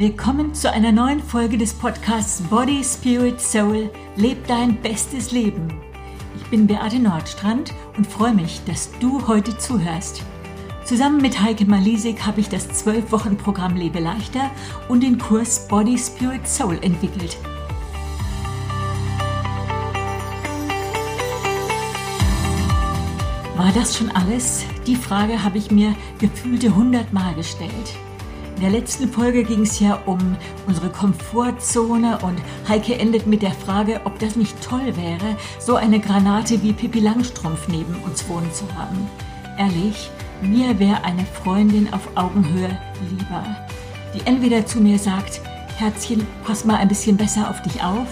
Willkommen zu einer neuen Folge des Podcasts Body, Spirit, Soul. Leb dein bestes Leben. Ich bin Beate Nordstrand und freue mich, dass du heute zuhörst. Zusammen mit Heike Malisik habe ich das 12-Wochen-Programm Lebe leichter und den Kurs Body, Spirit, Soul entwickelt. War das schon alles? Die Frage habe ich mir gefühlte 100 Mal gestellt. In der letzten Folge ging es ja um unsere Komfortzone und Heike endet mit der Frage, ob das nicht toll wäre, so eine Granate wie Pippi Langstrumpf neben uns wohnen zu haben. Ehrlich, mir wäre eine Freundin auf Augenhöhe lieber, die entweder zu mir sagt, Herzchen, pass mal ein bisschen besser auf dich auf,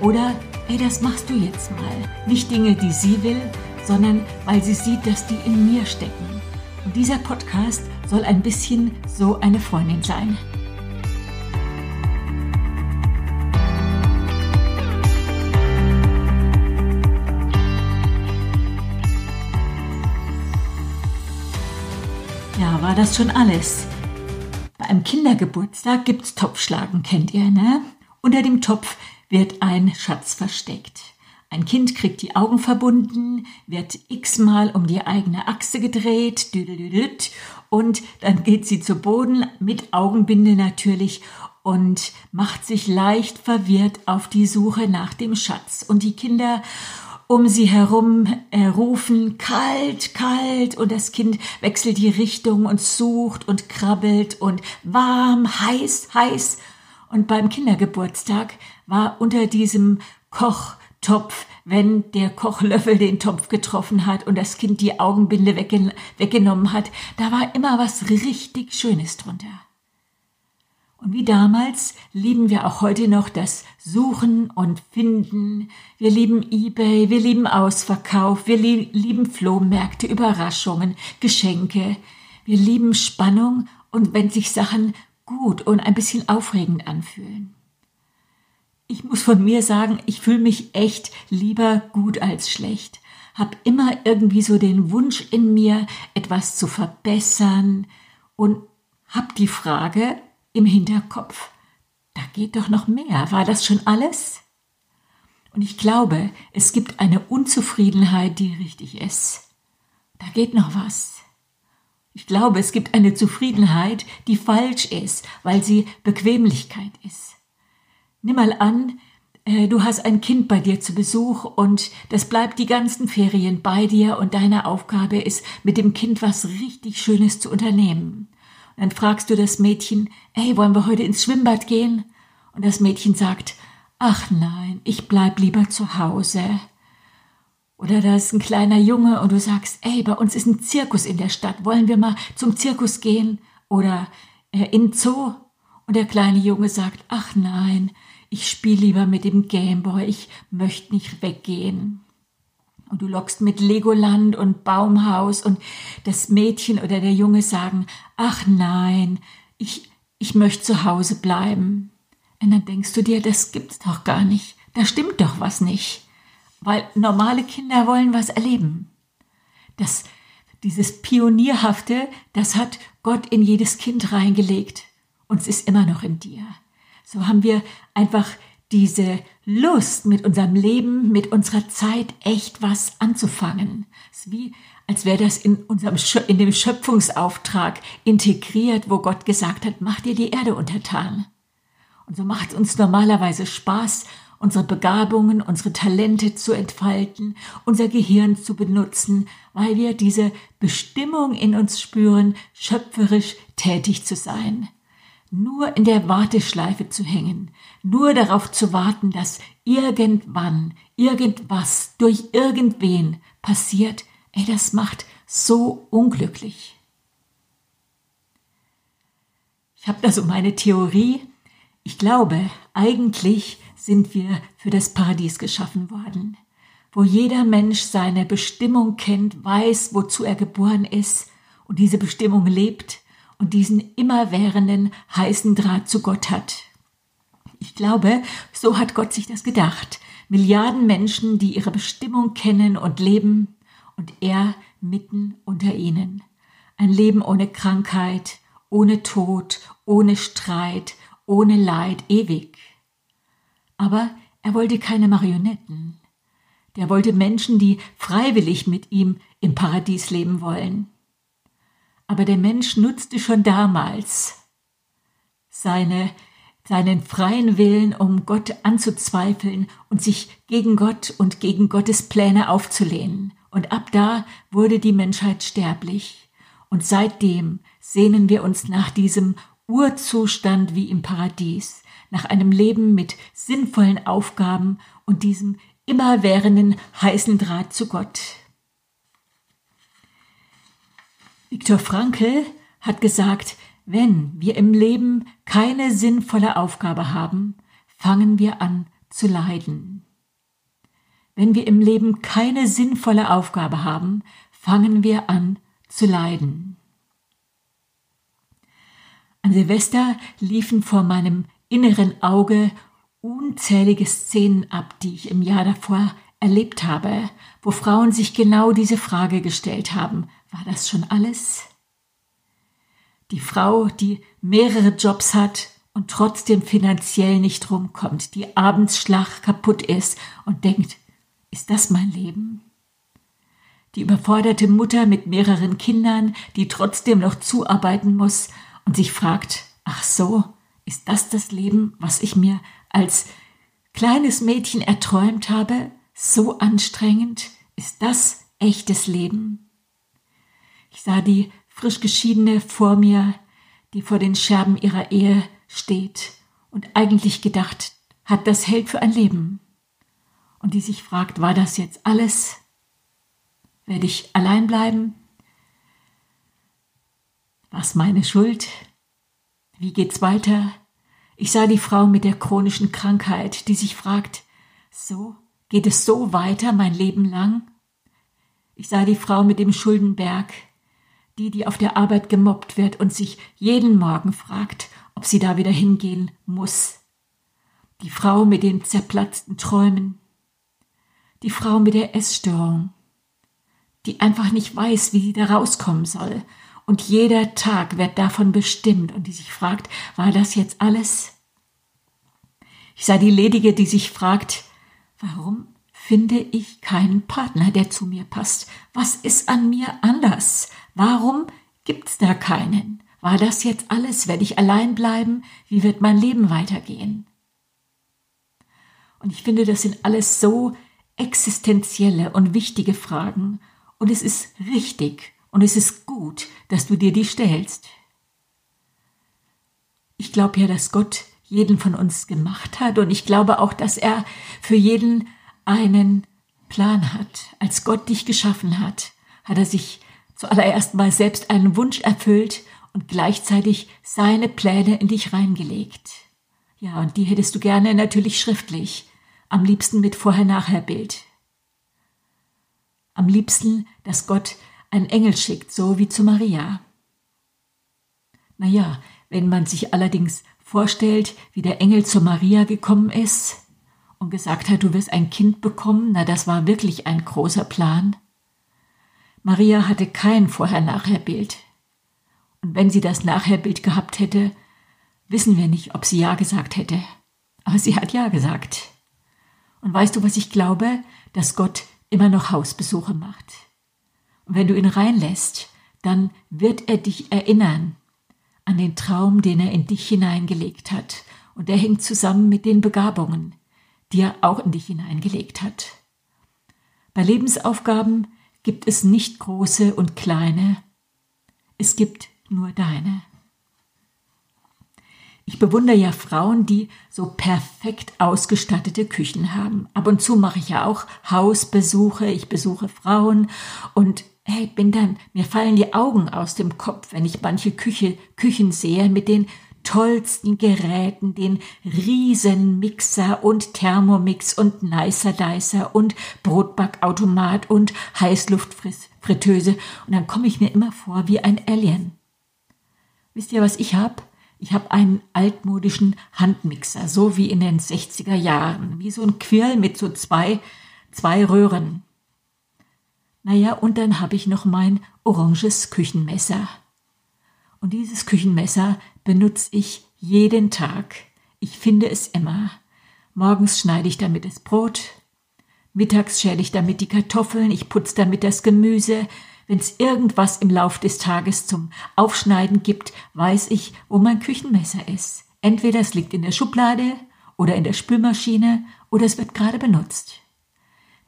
oder, ey, das machst du jetzt mal. Nicht Dinge, die sie will, sondern weil sie sieht, dass die in mir stecken. Und dieser Podcast soll ein bisschen so eine Freundin sein. Ja, war das schon alles? Bei einem Kindergeburtstag gibt's Topfschlagen, kennt ihr, ne? Unter dem Topf wird ein Schatz versteckt. Ein Kind kriegt die Augen verbunden, wird x-mal um die eigene Achse gedreht, und dann geht sie zu Boden mit Augenbinde natürlich und macht sich leicht verwirrt auf die Suche nach dem Schatz. Und die Kinder um sie herum äh, rufen kalt, kalt und das Kind wechselt die Richtung und sucht und krabbelt und warm, heiß, heiß. Und beim Kindergeburtstag war unter diesem Koch Topf, wenn der Kochlöffel den Topf getroffen hat und das Kind die Augenbinde weggen weggenommen hat, da war immer was richtig Schönes drunter. Und wie damals lieben wir auch heute noch das Suchen und Finden. Wir lieben eBay, wir lieben Ausverkauf, wir lieben Flohmärkte, Überraschungen, Geschenke. Wir lieben Spannung und wenn sich Sachen gut und ein bisschen aufregend anfühlen ich muss von mir sagen, ich fühle mich echt lieber gut als schlecht. Hab immer irgendwie so den Wunsch in mir, etwas zu verbessern und hab die Frage im Hinterkopf, da geht doch noch mehr. War das schon alles? Und ich glaube, es gibt eine Unzufriedenheit, die richtig ist. Da geht noch was. Ich glaube, es gibt eine Zufriedenheit, die falsch ist, weil sie Bequemlichkeit ist. Nimm mal an, äh, du hast ein Kind bei dir zu Besuch und das bleibt die ganzen Ferien bei dir und deine Aufgabe ist, mit dem Kind was richtig Schönes zu unternehmen. Und dann fragst du das Mädchen, hey, wollen wir heute ins Schwimmbad gehen? Und das Mädchen sagt, ach nein, ich bleib lieber zu Hause. Oder da ist ein kleiner Junge und du sagst, ey, bei uns ist ein Zirkus in der Stadt, wollen wir mal zum Zirkus gehen? Oder äh, in Zoo? Und der kleine Junge sagt, ach nein, ich spiele lieber mit dem Gameboy, ich möchte nicht weggehen. Und du lockst mit Legoland und Baumhaus und das Mädchen oder der Junge sagen, ach nein, ich, ich möchte zu Hause bleiben. Und dann denkst du dir, das gibt's doch gar nicht. Da stimmt doch was nicht. Weil normale Kinder wollen was erleben. Das, dieses Pionierhafte, das hat Gott in jedes Kind reingelegt. Und es ist immer noch in dir. So haben wir einfach diese Lust mit unserem Leben, mit unserer Zeit echt was anzufangen. Es ist wie, als wäre das in unserem, in dem Schöpfungsauftrag integriert, wo Gott gesagt hat, mach dir die Erde untertan. Und so macht es uns normalerweise Spaß, unsere Begabungen, unsere Talente zu entfalten, unser Gehirn zu benutzen, weil wir diese Bestimmung in uns spüren, schöpferisch tätig zu sein nur in der Warteschleife zu hängen, nur darauf zu warten, dass irgendwann, irgendwas durch irgendwen passiert, ey, das macht so unglücklich. Ich habe da so meine Theorie. Ich glaube, eigentlich sind wir für das Paradies geschaffen worden, wo jeder Mensch seine Bestimmung kennt, weiß, wozu er geboren ist und diese Bestimmung lebt und diesen immerwährenden heißen Draht zu Gott hat. Ich glaube, so hat Gott sich das gedacht. Milliarden Menschen, die ihre Bestimmung kennen und leben, und er mitten unter ihnen. Ein Leben ohne Krankheit, ohne Tod, ohne Streit, ohne Leid ewig. Aber er wollte keine Marionetten. Der wollte Menschen, die freiwillig mit ihm im Paradies leben wollen. Aber der Mensch nutzte schon damals seine, seinen freien Willen, um Gott anzuzweifeln und sich gegen Gott und gegen Gottes Pläne aufzulehnen. Und ab da wurde die Menschheit sterblich. Und seitdem sehnen wir uns nach diesem Urzustand wie im Paradies, nach einem Leben mit sinnvollen Aufgaben und diesem immerwährenden heißen Draht zu Gott. Viktor Frankl hat gesagt, wenn wir im Leben keine sinnvolle Aufgabe haben, fangen wir an zu leiden. Wenn wir im Leben keine sinnvolle Aufgabe haben, fangen wir an zu leiden. An Silvester liefen vor meinem inneren Auge unzählige Szenen ab, die ich im Jahr davor erlebt habe, wo Frauen sich genau diese Frage gestellt haben, war das schon alles? Die Frau, die mehrere Jobs hat und trotzdem finanziell nicht rumkommt, die abends schlach kaputt ist und denkt, ist das mein Leben? Die überforderte Mutter mit mehreren Kindern, die trotzdem noch zuarbeiten muss und sich fragt, ach so, ist das das Leben, was ich mir als kleines Mädchen erträumt habe? So anstrengend? Ist das echtes Leben? Ich sah die frisch geschiedene vor mir, die vor den Scherben ihrer Ehe steht und eigentlich gedacht hat, das hält für ein Leben. Und die sich fragt, war das jetzt alles? Werde ich allein bleiben? Was meine Schuld? Wie geht's weiter? Ich sah die Frau mit der chronischen Krankheit, die sich fragt, so, geht es so weiter mein Leben lang? Ich sah die Frau mit dem Schuldenberg, die, die auf der Arbeit gemobbt wird und sich jeden Morgen fragt, ob sie da wieder hingehen muss. Die Frau mit den zerplatzten Träumen. Die Frau mit der Essstörung, die einfach nicht weiß, wie sie da rauskommen soll. Und jeder Tag wird davon bestimmt und die sich fragt, war das jetzt alles? Ich sah die Ledige, die sich fragt, warum finde ich keinen Partner, der zu mir passt? Was ist an mir anders? Warum gibt's da keinen? War das jetzt alles? Werde ich allein bleiben? Wie wird mein Leben weitergehen? Und ich finde, das sind alles so existenzielle und wichtige Fragen. Und es ist richtig und es ist gut, dass du dir die stellst. Ich glaube ja, dass Gott jeden von uns gemacht hat und ich glaube auch, dass er für jeden einen Plan hat. Als Gott dich geschaffen hat, hat er sich zuallererst mal selbst einen Wunsch erfüllt und gleichzeitig seine Pläne in dich reingelegt. Ja, und die hättest du gerne natürlich schriftlich, am liebsten mit Vorher-Nachher-Bild. Am liebsten, dass Gott einen Engel schickt, so wie zu Maria. Naja, wenn man sich allerdings vorstellt, wie der Engel zu Maria gekommen ist und gesagt hat, du wirst ein Kind bekommen, na das war wirklich ein großer Plan. Maria hatte kein Vorher-Nachher-Bild. Und wenn sie das Nachher-Bild gehabt hätte, wissen wir nicht, ob sie Ja gesagt hätte. Aber sie hat Ja gesagt. Und weißt du, was ich glaube? Dass Gott immer noch Hausbesuche macht. Und wenn du ihn reinlässt, dann wird er dich erinnern an den Traum, den er in dich hineingelegt hat. Und der hängt zusammen mit den Begabungen, die er auch in dich hineingelegt hat. Bei Lebensaufgaben gibt es nicht große und kleine, es gibt nur deine. Ich bewundere ja Frauen, die so perfekt ausgestattete Küchen haben. Ab und zu mache ich ja auch Hausbesuche, ich besuche Frauen und hey, bin dann, mir fallen die Augen aus dem Kopf, wenn ich manche Küche, Küchen sehe mit den tollsten Geräten, den Riesenmixer und Thermomix und Nicer Dicer und Brotbackautomat und Heißluftfritteuse und dann komme ich mir immer vor wie ein Alien. Wisst ihr, was ich hab? Ich habe einen altmodischen Handmixer, so wie in den 60er Jahren, wie so ein Quirl mit so zwei, zwei Röhren. Naja, und dann habe ich noch mein oranges Küchenmesser. Und dieses Küchenmesser benutze ich jeden Tag. Ich finde es immer. Morgens schneide ich damit das Brot, mittags schäle ich damit die Kartoffeln, ich putze damit das Gemüse. Wenn es irgendwas im Lauf des Tages zum Aufschneiden gibt, weiß ich, wo mein Küchenmesser ist. Entweder es liegt in der Schublade oder in der Spülmaschine oder es wird gerade benutzt.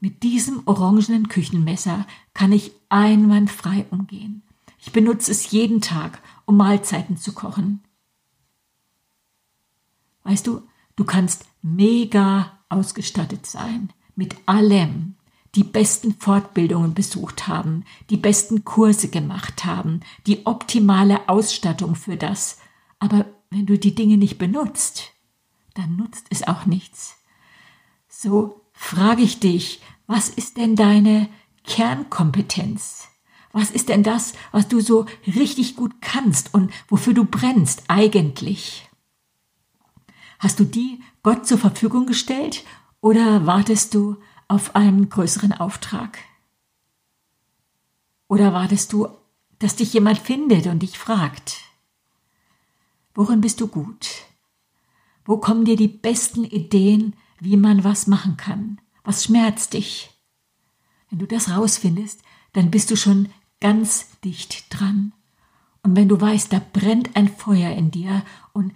Mit diesem orangenen Küchenmesser kann ich einwandfrei umgehen. Ich benutze es jeden Tag, um Mahlzeiten zu kochen. Weißt du, du kannst mega ausgestattet sein mit allem, die besten Fortbildungen besucht haben, die besten Kurse gemacht haben, die optimale Ausstattung für das. Aber wenn du die Dinge nicht benutzt, dann nutzt es auch nichts. So frage ich dich, was ist denn deine Kernkompetenz? Was ist denn das, was du so richtig gut kannst und wofür du brennst eigentlich? Hast du die Gott zur Verfügung gestellt oder wartest du auf einen größeren Auftrag? Oder wartest du, dass dich jemand findet und dich fragt, worin bist du gut? Wo kommen dir die besten Ideen, wie man was machen kann? Was schmerzt dich? Wenn du das rausfindest, dann bist du schon ganz dicht dran. Und wenn du weißt, da brennt ein Feuer in dir und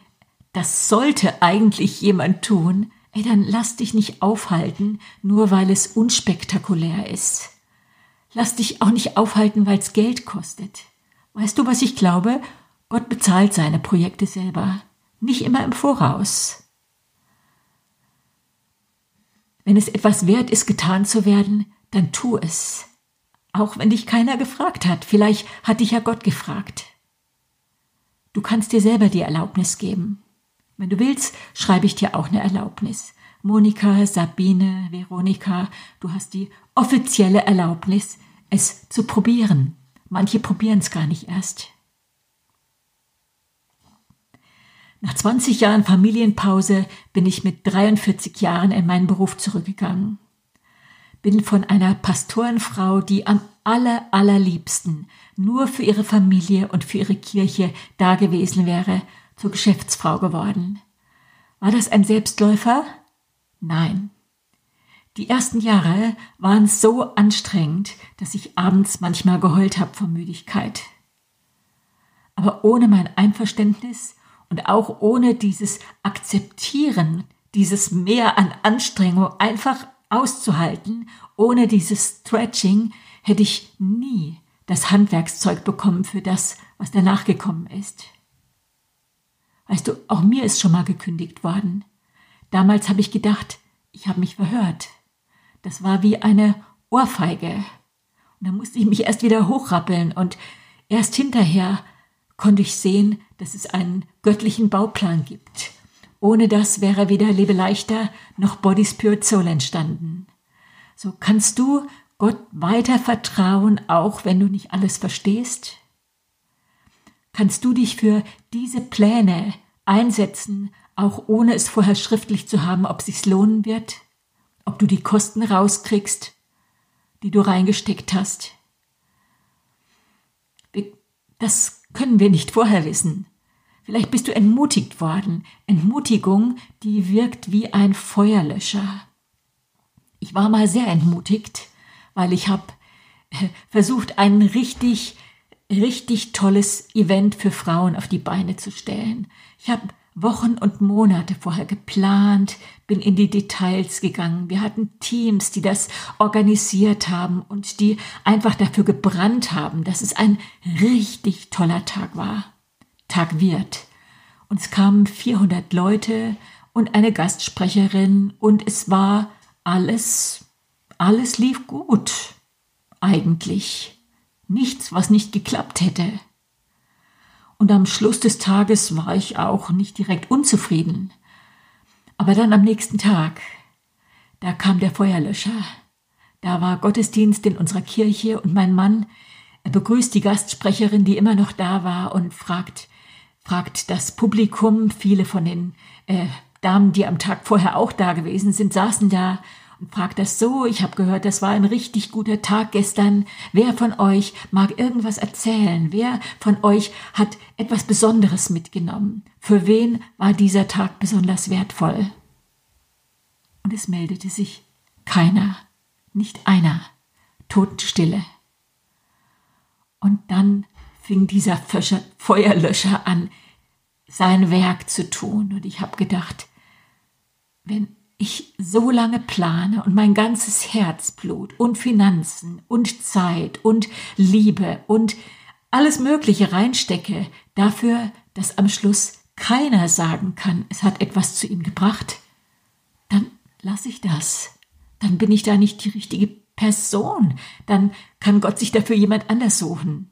das sollte eigentlich jemand tun, ey, dann lass dich nicht aufhalten, nur weil es unspektakulär ist. Lass dich auch nicht aufhalten, weil es Geld kostet. Weißt du, was ich glaube? Gott bezahlt seine Projekte selber, nicht immer im Voraus. Wenn es etwas wert ist, getan zu werden, dann tu es. Auch wenn dich keiner gefragt hat. Vielleicht hat dich ja Gott gefragt. Du kannst dir selber die Erlaubnis geben. Wenn du willst, schreibe ich dir auch eine Erlaubnis. Monika, Sabine, Veronika, du hast die offizielle Erlaubnis, es zu probieren. Manche probieren es gar nicht erst. Nach 20 Jahren Familienpause bin ich mit 43 Jahren in meinen Beruf zurückgegangen. Bin von einer Pastorenfrau, die am aller, allerliebsten nur für ihre Familie und für ihre Kirche da gewesen wäre, zur Geschäftsfrau geworden. War das ein Selbstläufer? Nein. Die ersten Jahre waren so anstrengend, dass ich abends manchmal geheult habe vor Müdigkeit. Aber ohne mein Einverständnis und auch ohne dieses Akzeptieren, dieses Mehr an Anstrengung einfach auszuhalten, ohne dieses Stretching, hätte ich nie das Handwerkszeug bekommen für das, was danach gekommen ist. Weißt du, auch mir ist schon mal gekündigt worden. Damals habe ich gedacht, ich habe mich verhört. Das war wie eine Ohrfeige. Und da musste ich mich erst wieder hochrappeln und erst hinterher konnte ich sehen, dass es einen göttlichen Bauplan gibt. Ohne das wäre weder Lebe leichter noch Body Spirit Soul entstanden. So kannst du Gott weiter vertrauen, auch wenn du nicht alles verstehst? Kannst du dich für diese Pläne einsetzen, auch ohne es vorher schriftlich zu haben, ob sich's lohnen wird? Ob du die Kosten rauskriegst, die du reingesteckt hast? Das können wir nicht vorher wissen. Vielleicht bist du entmutigt worden. Entmutigung, die wirkt wie ein Feuerlöscher. Ich war mal sehr entmutigt, weil ich habe äh, versucht, ein richtig, richtig tolles Event für Frauen auf die Beine zu stellen. Ich habe Wochen und Monate vorher geplant, bin in die Details gegangen. Wir hatten Teams, die das organisiert haben und die einfach dafür gebrannt haben, dass es ein richtig toller Tag war. Tag wird. Uns kamen 400 Leute und eine Gastsprecherin und es war alles, alles lief gut. Eigentlich. Nichts, was nicht geklappt hätte. Und am Schluss des Tages war ich auch nicht direkt unzufrieden. Aber dann am nächsten Tag, da kam der Feuerlöscher. Da war Gottesdienst in unserer Kirche und mein Mann, er begrüßt die Gastsprecherin, die immer noch da war und fragt, fragt das Publikum, viele von den äh, Damen, die am Tag vorher auch da gewesen sind, saßen da und fragt das so, ich habe gehört, das war ein richtig guter Tag gestern. Wer von euch mag irgendwas erzählen? Wer von euch hat etwas Besonderes mitgenommen? Für wen war dieser Tag besonders wertvoll? Und es meldete sich keiner, nicht einer, Totenstille. Und dann fing dieser Feuerlöscher an, sein Werk zu tun. Und ich habe gedacht, wenn ich so lange plane und mein ganzes Herzblut und Finanzen und Zeit und Liebe und alles Mögliche reinstecke, dafür, dass am Schluss keiner sagen kann, es hat etwas zu ihm gebracht, dann lasse ich das. Dann bin ich da nicht die richtige Person. Dann kann Gott sich dafür jemand anders suchen.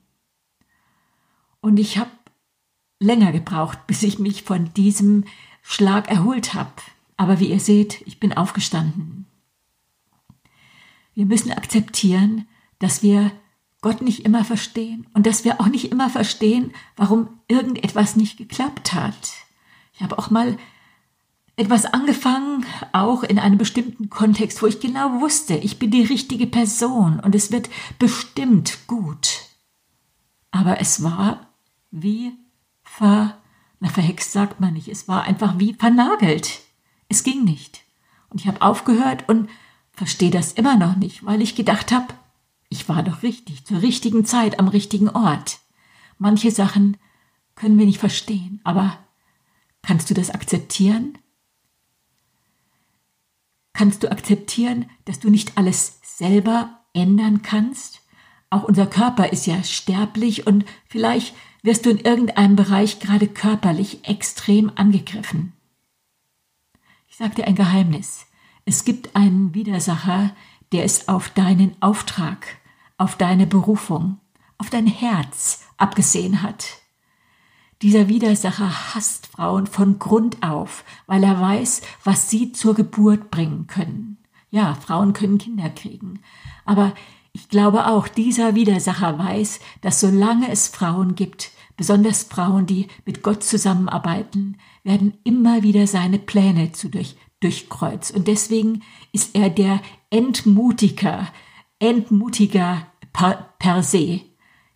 Und ich habe länger gebraucht, bis ich mich von diesem Schlag erholt habe. Aber wie ihr seht, ich bin aufgestanden. Wir müssen akzeptieren, dass wir Gott nicht immer verstehen und dass wir auch nicht immer verstehen, warum irgendetwas nicht geklappt hat. Ich habe auch mal etwas angefangen, auch in einem bestimmten Kontext, wo ich genau wusste, ich bin die richtige Person und es wird bestimmt gut. Aber es war wie ver, na verhext sagt man nicht, es war einfach wie vernagelt. Es ging nicht. Und ich habe aufgehört und verstehe das immer noch nicht, weil ich gedacht habe, ich war doch richtig, zur richtigen Zeit am richtigen Ort. Manche Sachen können wir nicht verstehen, aber kannst du das akzeptieren? Kannst du akzeptieren, dass du nicht alles selber ändern kannst? Auch unser Körper ist ja sterblich und vielleicht wirst du in irgendeinem Bereich gerade körperlich extrem angegriffen sag dir ein Geheimnis. Es gibt einen Widersacher, der es auf deinen Auftrag, auf deine Berufung, auf dein Herz abgesehen hat. Dieser Widersacher hasst Frauen von Grund auf, weil er weiß, was sie zur Geburt bringen können. Ja, Frauen können Kinder kriegen. Aber ich glaube auch, dieser Widersacher weiß, dass solange es Frauen gibt, besonders Frauen, die mit Gott zusammenarbeiten, werden immer wieder seine Pläne zu durch, durchkreuzt. Und deswegen ist er der Entmutiger, Entmutiger per, per se.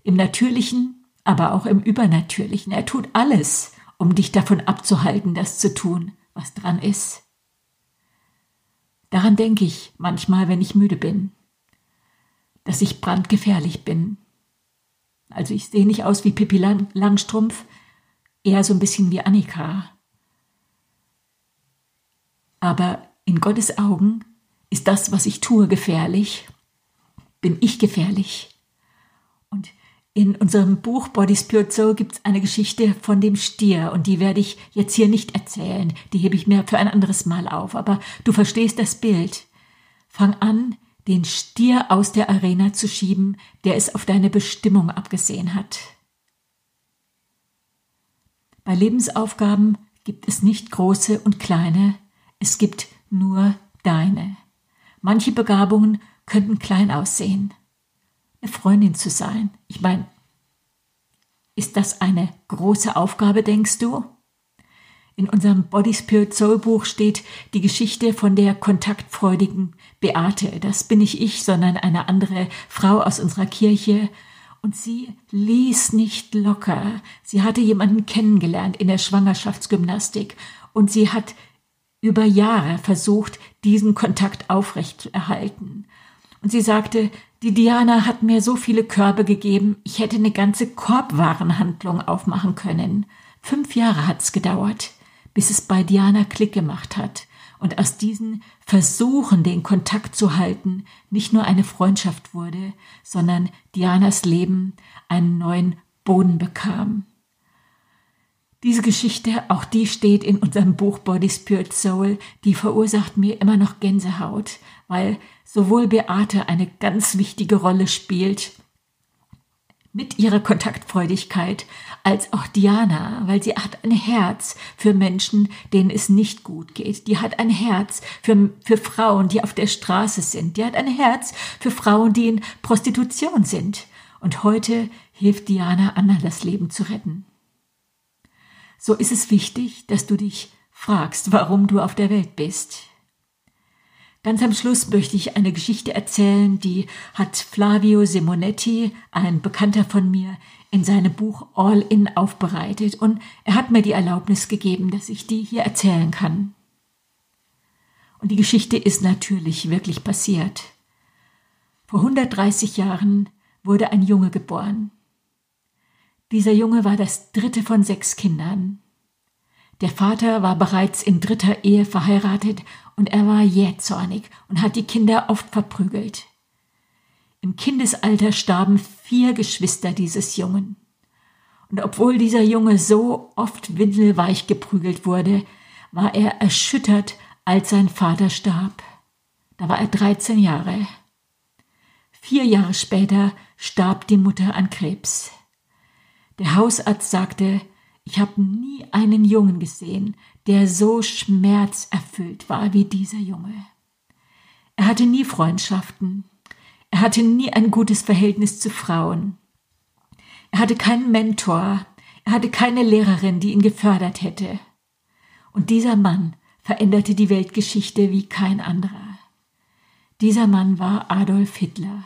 Im Natürlichen, aber auch im Übernatürlichen. Er tut alles, um dich davon abzuhalten, das zu tun, was dran ist. Daran denke ich manchmal, wenn ich müde bin, dass ich brandgefährlich bin, also ich sehe nicht aus wie Pippi Langstrumpf, eher so ein bisschen wie Annika. Aber in Gottes Augen ist das, was ich tue, gefährlich. Bin ich gefährlich? Und in unserem Buch Body Spirit Soul gibt es eine Geschichte von dem Stier und die werde ich jetzt hier nicht erzählen. Die hebe ich mir für ein anderes Mal auf. Aber du verstehst das Bild. Fang an, den Stier aus der Arena zu schieben, der es auf deine Bestimmung abgesehen hat. Bei Lebensaufgaben gibt es nicht große und kleine, es gibt nur deine. Manche Begabungen könnten klein aussehen. Eine Freundin zu sein, ich meine, ist das eine große Aufgabe, denkst du? In unserem Body Spirit Soul Buch steht die Geschichte von der kontaktfreudigen Beate. Das bin nicht ich, sondern eine andere Frau aus unserer Kirche. Und sie ließ nicht locker. Sie hatte jemanden kennengelernt in der Schwangerschaftsgymnastik und sie hat über Jahre versucht, diesen Kontakt aufrechtzuerhalten. Und sie sagte, die Diana hat mir so viele Körbe gegeben, ich hätte eine ganze Korbwarenhandlung aufmachen können. Fünf Jahre hat's gedauert bis es bei Diana Klick gemacht hat und aus diesen Versuchen, den Kontakt zu halten, nicht nur eine Freundschaft wurde, sondern Dianas Leben einen neuen Boden bekam. Diese Geschichte, auch die steht in unserem Buch Body Spirit Soul, die verursacht mir immer noch Gänsehaut, weil sowohl Beate eine ganz wichtige Rolle spielt mit ihrer Kontaktfreudigkeit, als auch Diana, weil sie hat ein Herz für Menschen, denen es nicht gut geht. Die hat ein Herz für, für Frauen, die auf der Straße sind. Die hat ein Herz für Frauen, die in Prostitution sind. Und heute hilft Diana anderen, das Leben zu retten. So ist es wichtig, dass du dich fragst, warum du auf der Welt bist. Ganz am Schluss möchte ich eine Geschichte erzählen, die hat Flavio Simonetti, ein Bekannter von mir, in seinem Buch All In aufbereitet und er hat mir die Erlaubnis gegeben, dass ich die hier erzählen kann. Und die Geschichte ist natürlich wirklich passiert. Vor 130 Jahren wurde ein Junge geboren. Dieser Junge war das dritte von sechs Kindern. Der Vater war bereits in dritter Ehe verheiratet und er war jähzornig und hat die Kinder oft verprügelt. Im Kindesalter starben vier Geschwister dieses Jungen. Und obwohl dieser Junge so oft windelweich geprügelt wurde, war er erschüttert, als sein Vater starb. Da war er 13 Jahre. Vier Jahre später starb die Mutter an Krebs. Der Hausarzt sagte, ich habe nie einen Jungen gesehen, der so schmerzerfüllt war wie dieser Junge. Er hatte nie Freundschaften. Er hatte nie ein gutes Verhältnis zu Frauen. Er hatte keinen Mentor. Er hatte keine Lehrerin, die ihn gefördert hätte. Und dieser Mann veränderte die Weltgeschichte wie kein anderer. Dieser Mann war Adolf Hitler.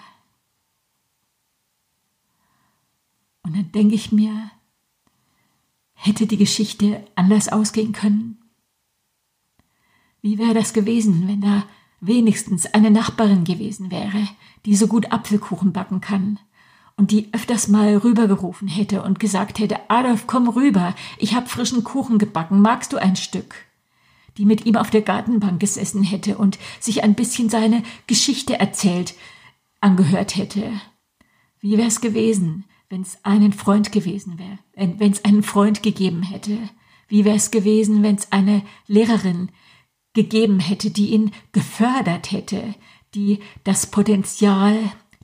Und dann denke ich mir, Hätte die Geschichte anders ausgehen können? Wie wäre das gewesen, wenn da wenigstens eine Nachbarin gewesen wäre, die so gut Apfelkuchen backen kann und die öfters mal rübergerufen hätte und gesagt hätte, Adolf, komm rüber, ich hab frischen Kuchen gebacken, magst du ein Stück? Die mit ihm auf der Gartenbank gesessen hätte und sich ein bisschen seine Geschichte erzählt, angehört hätte. Wie wär's gewesen, wenn es einen Freund gewesen wäre, wenn es einen Freund gegeben hätte? Wie wäre es gewesen, wenn es eine Lehrerin gegeben hätte, die ihn gefördert hätte, die das Potenzial,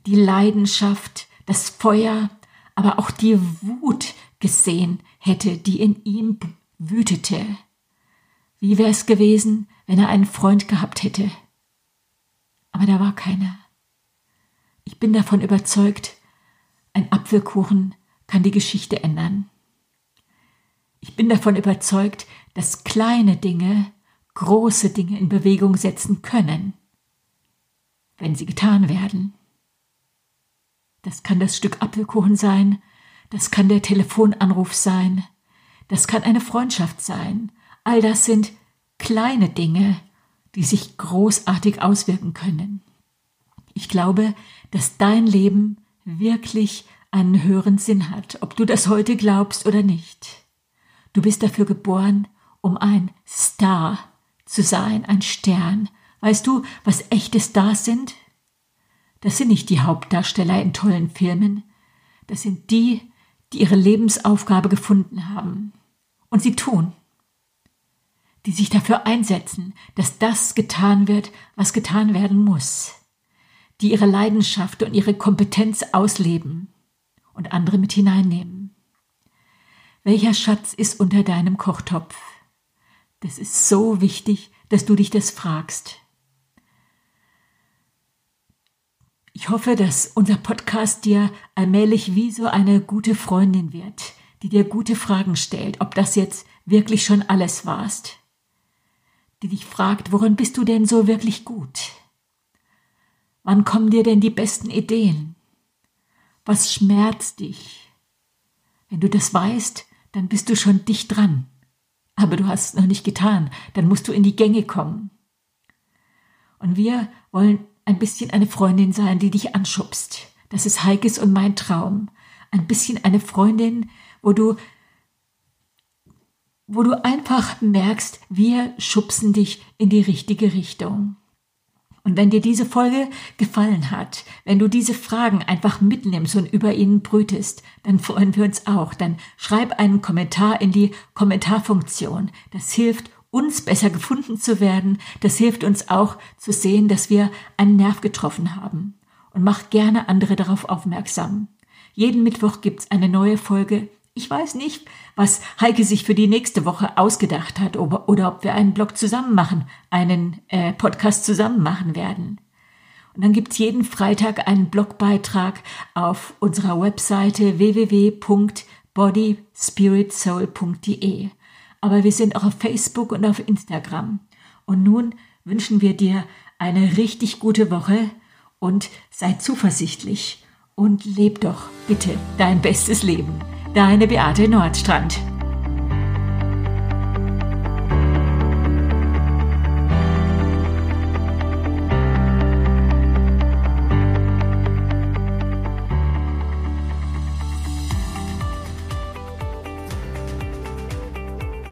die Leidenschaft, das Feuer, aber auch die Wut gesehen hätte, die in ihm wütete? Wie wäre es gewesen, wenn er einen Freund gehabt hätte? Aber da war keiner. Ich bin davon überzeugt, ein Apfelkuchen kann die Geschichte ändern. Ich bin davon überzeugt, dass kleine Dinge große Dinge in Bewegung setzen können, wenn sie getan werden. Das kann das Stück Apfelkuchen sein, das kann der Telefonanruf sein, das kann eine Freundschaft sein. All das sind kleine Dinge, die sich großartig auswirken können. Ich glaube, dass dein Leben wirklich einen höheren Sinn hat, ob du das heute glaubst oder nicht. Du bist dafür geboren, um ein Star zu sein, ein Stern. Weißt du, was echte Stars sind? Das sind nicht die Hauptdarsteller in tollen Filmen, das sind die, die ihre Lebensaufgabe gefunden haben. Und sie tun. Die sich dafür einsetzen, dass das getan wird, was getan werden muss die ihre Leidenschaft und ihre Kompetenz ausleben und andere mit hineinnehmen. Welcher Schatz ist unter deinem Kochtopf? Das ist so wichtig, dass du dich das fragst. Ich hoffe, dass unser Podcast dir allmählich wie so eine gute Freundin wird, die dir gute Fragen stellt, ob das jetzt wirklich schon alles warst. Die dich fragt, worin bist du denn so wirklich gut? Wann kommen dir denn die besten Ideen? Was schmerzt dich? Wenn du das weißt, dann bist du schon dicht dran. Aber du hast es noch nicht getan, dann musst du in die Gänge kommen. Und wir wollen ein bisschen eine Freundin sein, die dich anschubst. Das ist Heikes und mein Traum. Ein bisschen eine Freundin, wo du wo du einfach merkst, wir schubsen dich in die richtige Richtung. Und wenn dir diese Folge gefallen hat, wenn du diese Fragen einfach mitnimmst und über ihnen brütest, dann freuen wir uns auch. Dann schreib einen Kommentar in die Kommentarfunktion. Das hilft uns besser gefunden zu werden. Das hilft uns auch zu sehen, dass wir einen Nerv getroffen haben. Und mach gerne andere darauf aufmerksam. Jeden Mittwoch gibt's eine neue Folge ich weiß nicht, was Heike sich für die nächste Woche ausgedacht hat oder, oder ob wir einen Blog zusammen machen, einen äh, Podcast zusammen machen werden. Und dann gibt's jeden Freitag einen Blogbeitrag auf unserer Webseite www.bodyspiritsoul.de. Aber wir sind auch auf Facebook und auf Instagram. Und nun wünschen wir dir eine richtig gute Woche und sei zuversichtlich und leb doch bitte dein bestes Leben. Deine Beate Nordstrand.